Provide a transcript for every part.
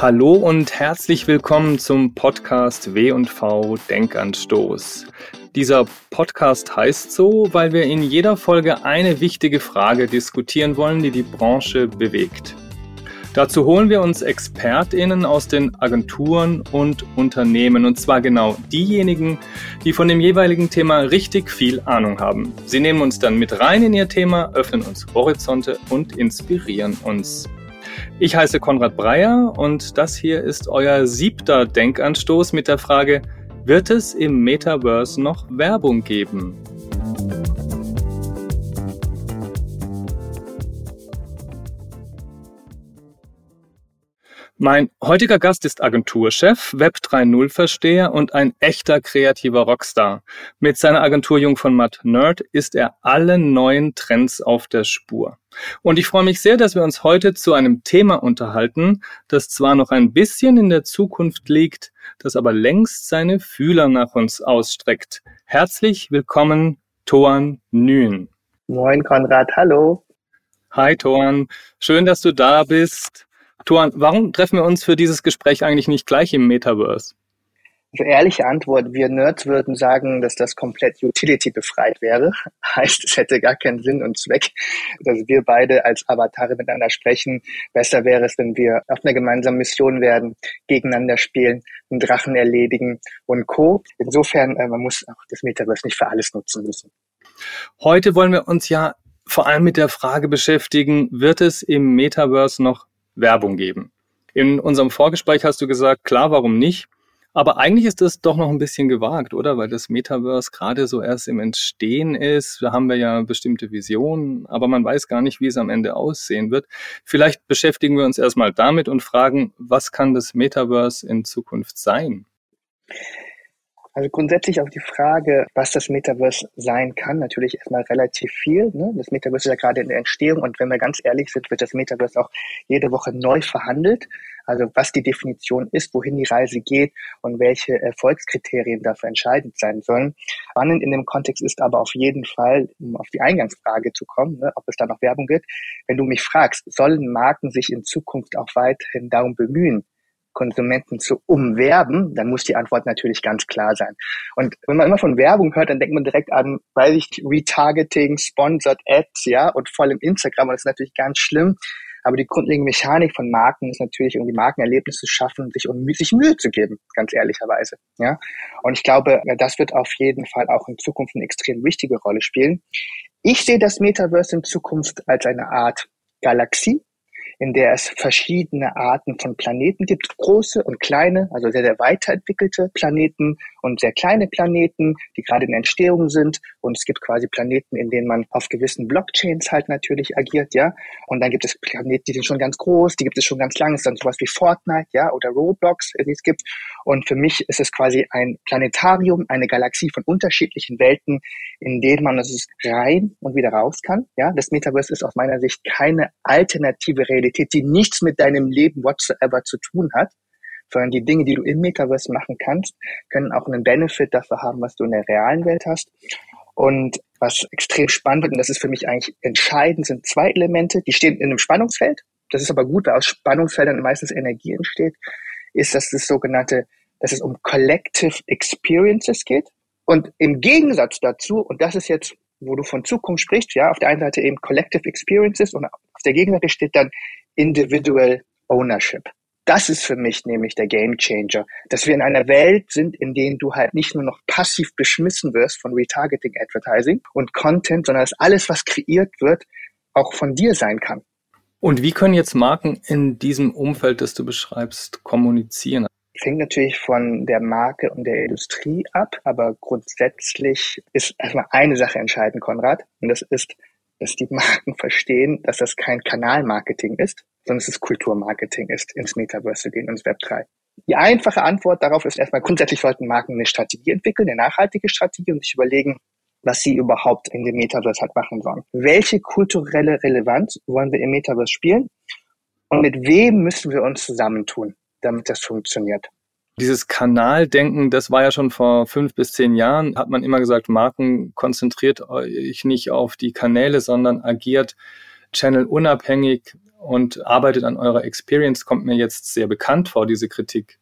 Hallo und herzlich willkommen zum Podcast W&V Denkanstoß. Dieser Podcast heißt so, weil wir in jeder Folge eine wichtige Frage diskutieren wollen, die die Branche bewegt. Dazu holen wir uns ExpertInnen aus den Agenturen und Unternehmen und zwar genau diejenigen, die von dem jeweiligen Thema richtig viel Ahnung haben. Sie nehmen uns dann mit rein in ihr Thema, öffnen uns Horizonte und inspirieren uns. Ich heiße Konrad Breyer und das hier ist euer siebter Denkanstoß mit der Frage, wird es im Metaverse noch Werbung geben? Mein heutiger Gast ist Agenturchef, Web 3.0 Versteher und ein echter kreativer Rockstar. Mit seiner Agentur Jung von Matt Nerd ist er allen neuen Trends auf der Spur. Und ich freue mich sehr, dass wir uns heute zu einem Thema unterhalten, das zwar noch ein bisschen in der Zukunft liegt, das aber längst seine Fühler nach uns ausstreckt. Herzlich willkommen, Toan Nyen. Moin Konrad, hallo. Hi Toan, schön, dass du da bist. Tuan, warum treffen wir uns für dieses Gespräch eigentlich nicht gleich im Metaverse? Also ehrliche Antwort, wir Nerds würden sagen, dass das komplett Utility befreit wäre. Heißt, es hätte gar keinen Sinn und Zweck, dass wir beide als Avatare miteinander sprechen. Besser wäre es, wenn wir auf einer gemeinsamen Mission werden, gegeneinander spielen, einen Drachen erledigen und Co. Insofern, äh, man muss auch das Metaverse nicht für alles nutzen müssen. Heute wollen wir uns ja vor allem mit der Frage beschäftigen, wird es im Metaverse noch Werbung geben. In unserem Vorgespräch hast du gesagt, klar, warum nicht? Aber eigentlich ist das doch noch ein bisschen gewagt, oder? Weil das Metaverse gerade so erst im Entstehen ist. Da haben wir ja bestimmte Visionen, aber man weiß gar nicht, wie es am Ende aussehen wird. Vielleicht beschäftigen wir uns erstmal damit und fragen, was kann das Metaverse in Zukunft sein? Also grundsätzlich auf die Frage, was das Metaverse sein kann, natürlich erstmal relativ viel. Ne? Das Metaverse ist ja gerade in der Entstehung und wenn wir ganz ehrlich sind, wird das Metaverse auch jede Woche neu verhandelt. Also was die Definition ist, wohin die Reise geht und welche Erfolgskriterien dafür entscheidend sein sollen. Spannend in dem Kontext ist aber auf jeden Fall, um auf die Eingangsfrage zu kommen, ne, ob es da noch Werbung gibt, wenn du mich fragst, sollen Marken sich in Zukunft auch weiterhin darum bemühen, Konsumenten zu umwerben, dann muss die Antwort natürlich ganz klar sein. Und wenn man immer von Werbung hört, dann denkt man direkt an, weiß ich, Retargeting, Sponsored Ads, ja, und voll im Instagram. Und das ist natürlich ganz schlimm. Aber die grundlegende Mechanik von Marken ist natürlich, irgendwie Markenerlebnisse zu schaffen, sich um sich Mühe zu geben, ganz ehrlicherweise. Ja. Und ich glaube, das wird auf jeden Fall auch in Zukunft eine extrem wichtige Rolle spielen. Ich sehe das Metaverse in Zukunft als eine Art Galaxie, in der es verschiedene Arten von Planeten gibt, große und kleine, also sehr, sehr weiterentwickelte Planeten und sehr kleine Planeten, die gerade in Entstehung sind. Und es gibt quasi Planeten, in denen man auf gewissen Blockchains halt natürlich agiert, ja. Und dann gibt es Planeten, die sind schon ganz groß, die gibt es schon ganz lange, es ist dann sowas wie Fortnite, ja, oder Roblox, die es gibt. Und für mich ist es quasi ein Planetarium, eine Galaxie von unterschiedlichen Welten, in denen man es rein und wieder raus kann, ja. Das Metaverse ist aus meiner Sicht keine alternative Realität Realität, die nichts mit deinem Leben whatsoever zu tun hat, sondern die Dinge, die du im Metaverse machen kannst, können auch einen Benefit dafür haben, was du in der realen Welt hast. Und was extrem spannend wird, und das ist für mich eigentlich entscheidend, sind zwei Elemente, die stehen in einem Spannungsfeld. Das ist aber gut, weil aus Spannungsfeldern meistens Energie entsteht, ist, dass das sogenannte, dass es um Collective Experiences geht. Und im Gegensatz dazu, und das ist jetzt, wo du von Zukunft sprichst, ja, auf der einen Seite eben Collective Experiences und auf der Gegenseite steht dann Individual Ownership. Das ist für mich nämlich der Game Changer, dass wir in einer Welt sind, in der du halt nicht nur noch passiv beschmissen wirst von Retargeting Advertising und Content, sondern dass alles, was kreiert wird, auch von dir sein kann. Und wie können jetzt Marken in diesem Umfeld, das du beschreibst, kommunizieren? Fängt natürlich von der Marke und der Industrie ab, aber grundsätzlich ist erstmal eine Sache entscheidend, Konrad, und das ist, dass die Marken verstehen, dass das kein Kanalmarketing ist, sondern dass es Kulturmarketing ist, ins Metaverse zu gehen, ins Web 3. Die einfache Antwort darauf ist erstmal, grundsätzlich sollten Marken eine Strategie entwickeln, eine nachhaltige Strategie und sich überlegen, was sie überhaupt in dem Metaverse halt machen sollen. Welche kulturelle Relevanz wollen wir im Metaverse spielen? Und mit wem müssen wir uns zusammentun, damit das funktioniert? Dieses Kanaldenken, das war ja schon vor fünf bis zehn Jahren, hat man immer gesagt, Marken konzentriert euch nicht auf die Kanäle, sondern agiert channelunabhängig und arbeitet an eurer Experience, kommt mir jetzt sehr bekannt vor, diese Kritik.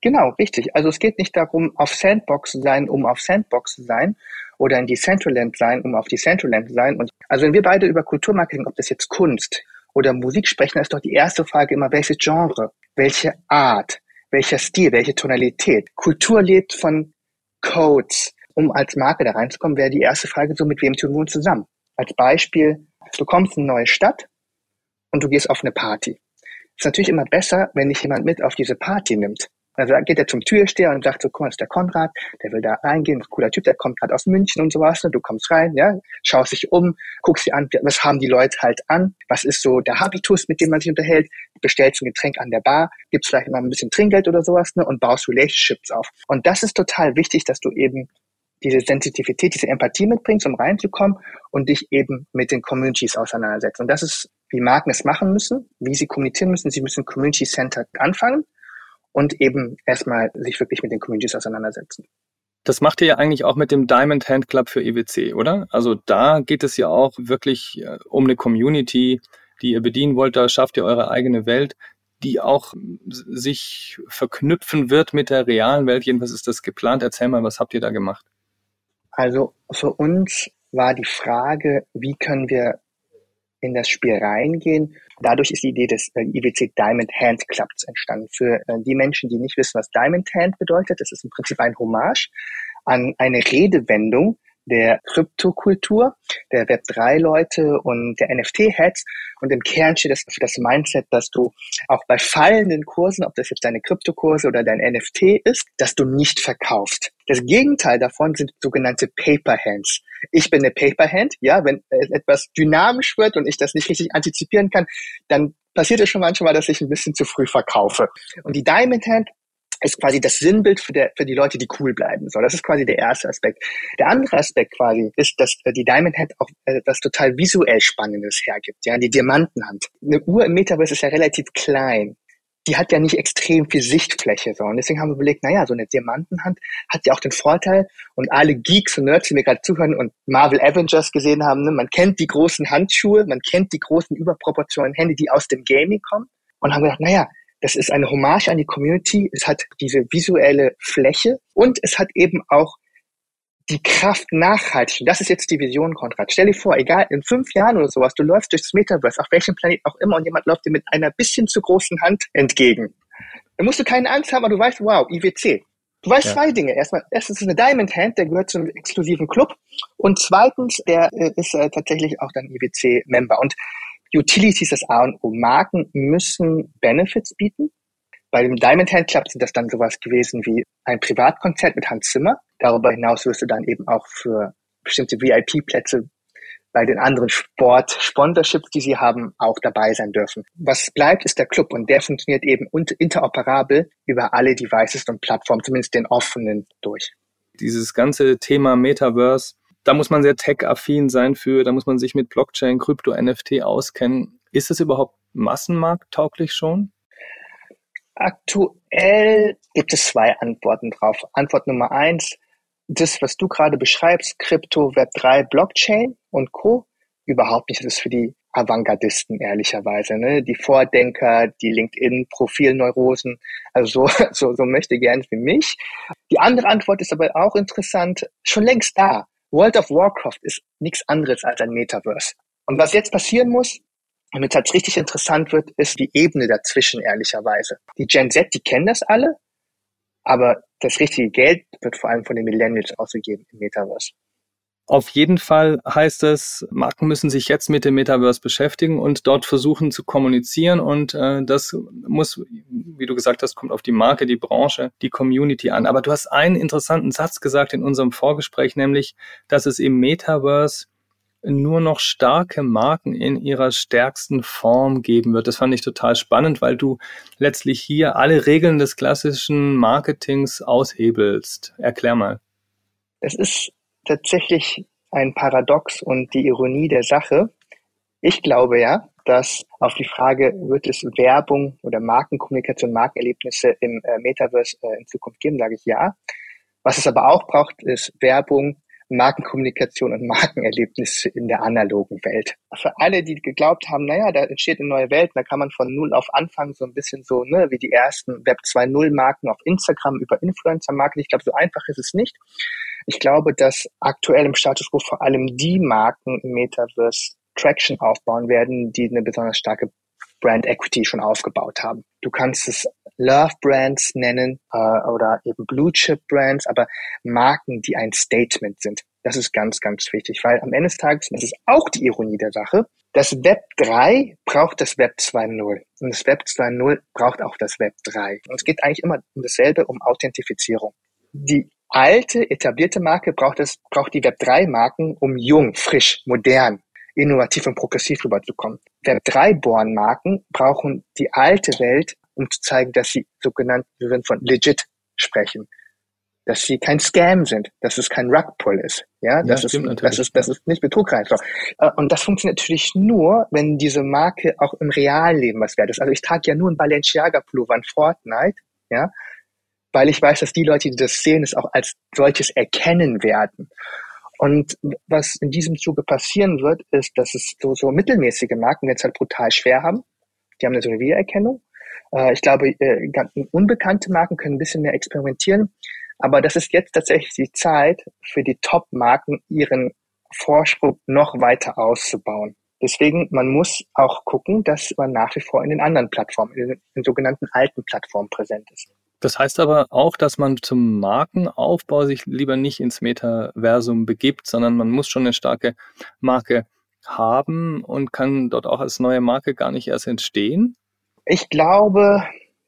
Genau, richtig. Also es geht nicht darum, auf Sandbox zu sein, um auf Sandbox zu sein oder in die Centraland sein, um auf die Centraland zu sein. Und also wenn wir beide über Kulturmarketing, ob das jetzt Kunst oder Musik sprechen, ist doch die erste Frage immer, welches Genre, welche Art, welcher Stil, welche Tonalität. Kultur lebt von Codes. Um als Marke da reinzukommen, wäre die erste Frage so, mit wem tun wir uns zusammen? Als Beispiel, du kommst in eine neue Stadt und du gehst auf eine Party. Ist natürlich immer besser, wenn dich jemand mit auf diese Party nimmt. Also geht er zum Türsteher und sagt so, guck mal, das ist der Konrad, der will da reingehen, ein cooler Typ, der kommt gerade aus München und sowas. Ne? Du kommst rein, ja, schaust dich um, guckst dir an, was haben die Leute halt an, was ist so der Habitus, mit dem man sich unterhält, bestellst ein Getränk an der Bar, gibst vielleicht immer ein bisschen Trinkgeld oder sowas ne? und baust Relationships auf. Und das ist total wichtig, dass du eben diese Sensitivität, diese Empathie mitbringst, um reinzukommen und dich eben mit den Communities auseinandersetzt. Und das ist, wie Marken es machen müssen, wie sie kommunizieren müssen. Sie müssen Community-Centered anfangen und eben erstmal sich wirklich mit den Communities auseinandersetzen. Das macht ihr ja eigentlich auch mit dem Diamond Hand Club für EWC, oder? Also da geht es ja auch wirklich äh, um eine Community, die ihr bedienen wollt. Da schafft ihr eure eigene Welt, die auch sich verknüpfen wird mit der realen Welt. Jedenfalls ist das geplant. Erzähl mal, was habt ihr da gemacht? Also für uns war die Frage, wie können wir in das Spiel reingehen. Dadurch ist die Idee des äh, IWC Diamond Hand Clubs entstanden. Für äh, die Menschen, die nicht wissen, was Diamond Hand bedeutet, das ist im Prinzip ein Hommage an eine Redewendung, der Kryptokultur, der Web3-Leute und der NFT-Heads. Und im Kern steht das für das Mindset, dass du auch bei fallenden Kursen, ob das jetzt deine Kryptokurse oder dein NFT ist, dass du nicht verkaufst. Das Gegenteil davon sind sogenannte Paper Hands. Ich bin eine Paper Hand, ja, wenn etwas dynamisch wird und ich das nicht richtig antizipieren kann, dann passiert es schon manchmal, dass ich ein bisschen zu früh verkaufe. Und die Diamond Hand ist quasi das Sinnbild für, der, für die Leute, die cool bleiben. So, das ist quasi der erste Aspekt. Der andere Aspekt quasi ist, dass äh, die Diamond Head auch äh, total visuell Spannendes hergibt. Ja, die Diamantenhand. Eine Uhr im Metaverse ist ja relativ klein. Die hat ja nicht extrem viel Sichtfläche. So. Und deswegen haben wir überlegt, naja, so eine Diamantenhand hat ja auch den Vorteil, und alle Geeks und Nerds, die mir gerade zuhören und Marvel Avengers gesehen haben, ne, man kennt die großen Handschuhe, man kennt die großen überproportionalen Hände, die aus dem Gaming kommen. Und haben gedacht, naja, das ist eine Hommage an die Community. Es hat diese visuelle Fläche und es hat eben auch die Kraft nachhaltig. Und das ist jetzt die Vision, Konrad. Stell dir vor, egal, in fünf Jahren oder sowas, du läufst durchs Metaverse, auf welchem Planet auch immer, und jemand läuft dir mit einer bisschen zu großen Hand entgegen. Dann musst du keine Angst haben, aber du weißt, wow, IWC. Du weißt ja. zwei Dinge. Erstmal, erstens ist eine Diamond Hand, der gehört zu einem exklusiven Club. Und zweitens, der äh, ist äh, tatsächlich auch dann IWC-Member. Und Utilities das A und O. Marken müssen Benefits bieten. Bei dem Diamond Hand Club sind das dann sowas gewesen wie ein Privatkonzert mit Hans Zimmer. Darüber hinaus wirst du dann eben auch für bestimmte VIP-Plätze bei den anderen Sport-Sponsorships, die sie haben, auch dabei sein dürfen. Was bleibt, ist der Club und der funktioniert eben interoperabel über alle Devices und Plattformen, zumindest den offenen durch. Dieses ganze Thema Metaverse da muss man sehr tech-affin sein für, da muss man sich mit Blockchain, Krypto, NFT auskennen. Ist es überhaupt massenmarkttauglich schon? Aktuell gibt es zwei Antworten drauf. Antwort Nummer eins, das, was du gerade beschreibst, Krypto, Web3, Blockchain und Co. Überhaupt nicht. Das ist für die Avantgardisten, ehrlicherweise. Ne? Die Vordenker, die LinkedIn-Profilneurosen. Also so, so, so möchte gern für mich. Die andere Antwort ist aber auch interessant, schon längst da. World of Warcraft ist nichts anderes als ein Metaverse. Und was jetzt passieren muss, damit es richtig interessant wird, ist die Ebene dazwischen, ehrlicherweise. Die Gen Z, die kennen das alle, aber das richtige Geld wird vor allem von den Millennials ausgegeben im Metaverse. Auf jeden Fall heißt es, Marken müssen sich jetzt mit dem Metaverse beschäftigen und dort versuchen zu kommunizieren. Und äh, das muss, wie du gesagt hast, kommt auf die Marke, die Branche, die Community an. Aber du hast einen interessanten Satz gesagt in unserem Vorgespräch, nämlich, dass es im Metaverse nur noch starke Marken in ihrer stärksten Form geben wird. Das fand ich total spannend, weil du letztlich hier alle Regeln des klassischen Marketings aushebelst. Erklär mal. Es ist tatsächlich ein Paradox und die Ironie der Sache. Ich glaube ja, dass auf die Frage, wird es Werbung oder Markenkommunikation, Markenerlebnisse im äh, Metaverse äh, in Zukunft geben, sage ich ja. Was es aber auch braucht, ist Werbung Markenkommunikation und Markenerlebnis in der analogen Welt. Für alle, die geglaubt haben, naja, da entsteht eine neue Welt, da kann man von null auf anfangen, so ein bisschen so, ne, wie die ersten Web 2.0 Marken auf Instagram über Influencer-Marken. Ich glaube, so einfach ist es nicht. Ich glaube, dass aktuell im Status quo vor allem die Marken im Metaverse Traction aufbauen werden, die eine besonders starke Brand Equity schon aufgebaut haben. Du kannst es Love Brands nennen äh, oder eben Blue Chip Brands, aber Marken, die ein Statement sind. Das ist ganz, ganz wichtig, weil am Ende des Tages, das ist auch die Ironie der Sache, das Web 3 braucht das Web 2.0 und das Web 2.0 braucht auch das Web 3. Und es geht eigentlich immer um dasselbe, um Authentifizierung. Die alte, etablierte Marke braucht es, braucht die Web 3 Marken, um jung, frisch, modern, innovativ und progressiv rüberzukommen. Web 3 Born Marken brauchen die alte Welt, um zu zeigen, dass sie sogenannt, wir werden von legit sprechen. Dass sie kein Scam sind, dass es kein Rugpull ist. Ja, das, ja, ist, das ist, das ist nicht betrugreich. Äh, und das funktioniert natürlich nur, wenn diese Marke auch im Realleben was wert ist. Also ich trage ja nur ein Balenciaga Pullover in Fortnite, ja, weil ich weiß, dass die Leute, die das sehen, es auch als solches erkennen werden. Und was in diesem Zuge passieren wird, ist, dass es so, so mittelmäßige Marken jetzt halt brutal schwer haben. Die haben eine so Wiedererkennung. Äh, ich glaube, äh, unbekannte Marken können ein bisschen mehr experimentieren. Aber das ist jetzt tatsächlich die Zeit für die Top-Marken, ihren Vorsprung noch weiter auszubauen. Deswegen, man muss auch gucken, dass man nach wie vor in den anderen Plattformen, in den sogenannten alten Plattformen präsent ist. Das heißt aber auch, dass man zum Markenaufbau sich lieber nicht ins Metaversum begibt, sondern man muss schon eine starke Marke haben und kann dort auch als neue Marke gar nicht erst entstehen? Ich glaube,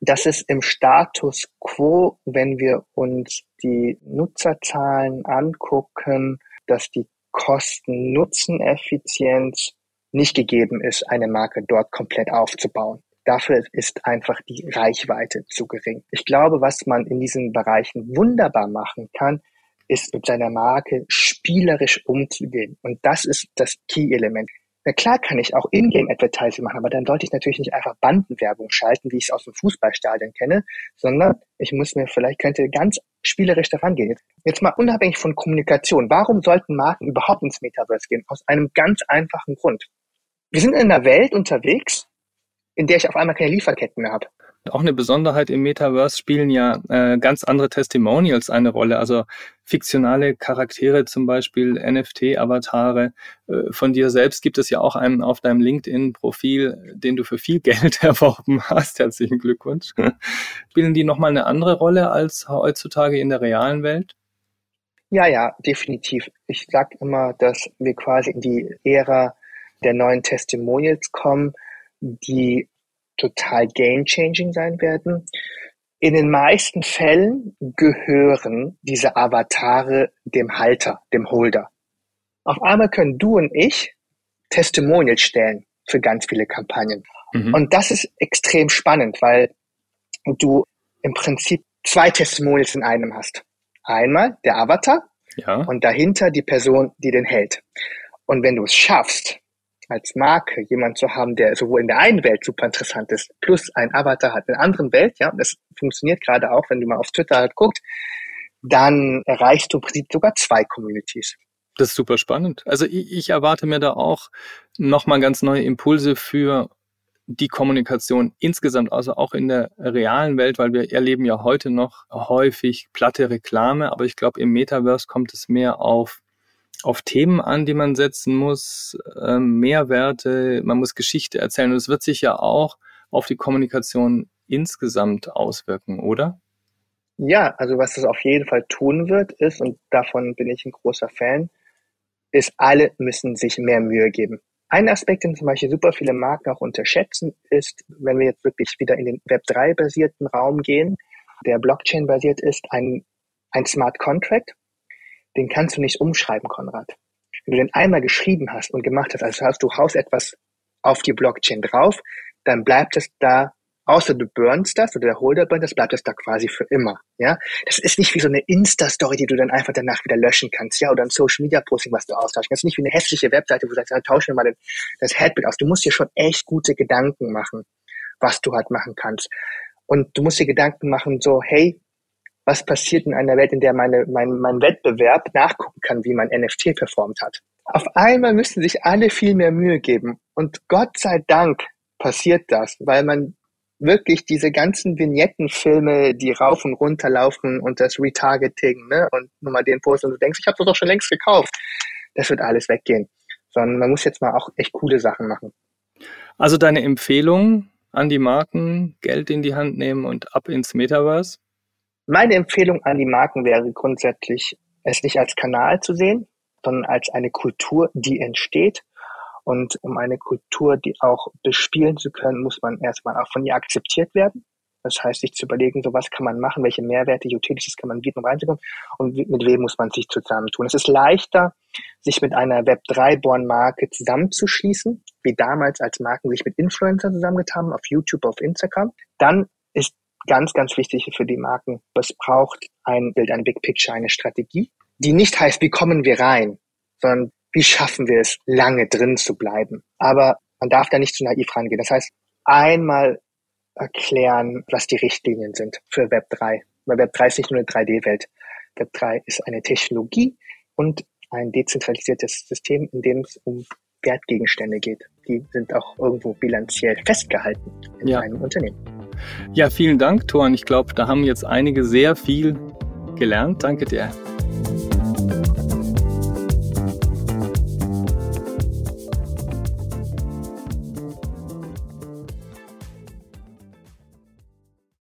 dass es im Status quo, wenn wir uns die Nutzerzahlen angucken, dass die Kosten-Nutzen-Effizienz nicht gegeben ist, eine Marke dort komplett aufzubauen. Dafür ist einfach die Reichweite zu gering. Ich glaube, was man in diesen Bereichen wunderbar machen kann, ist mit seiner Marke spielerisch umzugehen. Und das ist das Key-Element. Na klar kann ich auch Ingame-Advertising machen, aber dann sollte ich natürlich nicht einfach Bandenwerbung schalten, wie ich es aus dem Fußballstadion kenne, sondern ich muss mir vielleicht, könnte ganz spielerisch daran gehen. Jetzt mal unabhängig von Kommunikation. Warum sollten Marken überhaupt ins Metaverse gehen? Aus einem ganz einfachen Grund. Wir sind in einer Welt unterwegs, in der ich auf einmal keine Lieferketten mehr habe. Auch eine Besonderheit im Metaverse spielen ja äh, ganz andere Testimonials eine Rolle. Also fiktionale Charaktere, zum Beispiel NFT-Avatare. Äh, von dir selbst gibt es ja auch einen auf deinem LinkedIn-Profil, den du für viel Geld erworben hast. Herzlichen Glückwunsch. Spielen die nochmal eine andere Rolle als heutzutage in der realen Welt? Ja, ja, definitiv. Ich sage immer, dass wir quasi in die Ära der neuen Testimonials kommen die total game-changing sein werden. In den meisten Fällen gehören diese Avatare dem Halter, dem Holder. Auf einmal können du und ich Testimonials stellen für ganz viele Kampagnen. Mhm. Und das ist extrem spannend, weil du im Prinzip zwei Testimonials in einem hast. Einmal der Avatar ja. und dahinter die Person, die den hält. Und wenn du es schaffst, als Marke jemand zu haben, der sowohl in der einen Welt super interessant ist, plus ein Avatar hat in der anderen Welt, ja, das funktioniert gerade auch, wenn du mal auf Twitter halt guckt, dann erreichst du im Prinzip sogar zwei Communities. Das ist super spannend. Also ich, ich erwarte mir da auch nochmal ganz neue Impulse für die Kommunikation insgesamt, also auch in der realen Welt, weil wir erleben ja heute noch häufig platte Reklame, aber ich glaube, im Metaverse kommt es mehr auf auf Themen an, die man setzen muss, ähm, Mehrwerte, man muss Geschichte erzählen. Und es wird sich ja auch auf die Kommunikation insgesamt auswirken, oder? Ja, also was es auf jeden Fall tun wird, ist, und davon bin ich ein großer Fan, ist, alle müssen sich mehr Mühe geben. Ein Aspekt, den zum Beispiel super viele Marken auch unterschätzen, ist, wenn wir jetzt wirklich wieder in den Web3-basierten Raum gehen, der Blockchain-basiert ist, ein, ein Smart Contract den kannst du nicht umschreiben, Konrad. Wenn du den einmal geschrieben hast und gemacht hast, also hast du haust etwas auf die Blockchain drauf, dann bleibt es da, außer du burnst das oder der Holder burnt das, bleibt es da quasi für immer. Ja, das ist nicht wie so eine Insta-Story, die du dann einfach danach wieder löschen kannst, ja, oder ein Social-Media-Posting, was du austauschen kannst. Nicht wie eine hässliche Webseite, wo du sagst, ja, tausch mir mal das Headbild aus. Du musst dir schon echt gute Gedanken machen, was du halt machen kannst. Und du musst dir Gedanken machen, so, hey, was passiert in einer Welt, in der meine, mein, mein Wettbewerb nachgucken kann, wie mein NFT performt hat. Auf einmal müssen sich alle viel mehr Mühe geben. Und Gott sei Dank passiert das, weil man wirklich diese ganzen Vignettenfilme, die rauf und runter laufen und das Retargeting, ne, und nur mal den Post und du denkst, ich habe das doch schon längst gekauft. Das wird alles weggehen. Sondern man muss jetzt mal auch echt coole Sachen machen. Also deine Empfehlung an die Marken, Geld in die Hand nehmen und ab ins Metaverse? Meine Empfehlung an die Marken wäre grundsätzlich, es nicht als Kanal zu sehen, sondern als eine Kultur, die entsteht. Und um eine Kultur, die auch bespielen zu können, muss man erstmal auch von ihr akzeptiert werden. Das heißt, sich zu überlegen, so was kann man machen, welche Mehrwerte, Utilities kann man bieten, um reinzukommen und mit wem muss man sich zusammentun. Es ist leichter, sich mit einer Web3-Born-Marke zusammenzuschließen, wie damals als Marken sich mit Influencern zusammengetan haben, auf YouTube, auf Instagram. Dann ist ganz, ganz wichtig für die Marken, es braucht ein Bild, ein Big Picture, eine Strategie, die nicht heißt, wie kommen wir rein, sondern wie schaffen wir es, lange drin zu bleiben. Aber man darf da nicht zu naiv rangehen. Das heißt, einmal erklären, was die Richtlinien sind für Web 3. Weil Web 3 ist nicht nur eine 3D-Welt. Web 3 ist eine Technologie und ein dezentralisiertes System, in dem es um Wertgegenstände geht. Die sind auch irgendwo bilanziell festgehalten in ja. einem Unternehmen. Ja, vielen Dank, Thorn. Ich glaube, da haben jetzt einige sehr viel gelernt. Danke dir.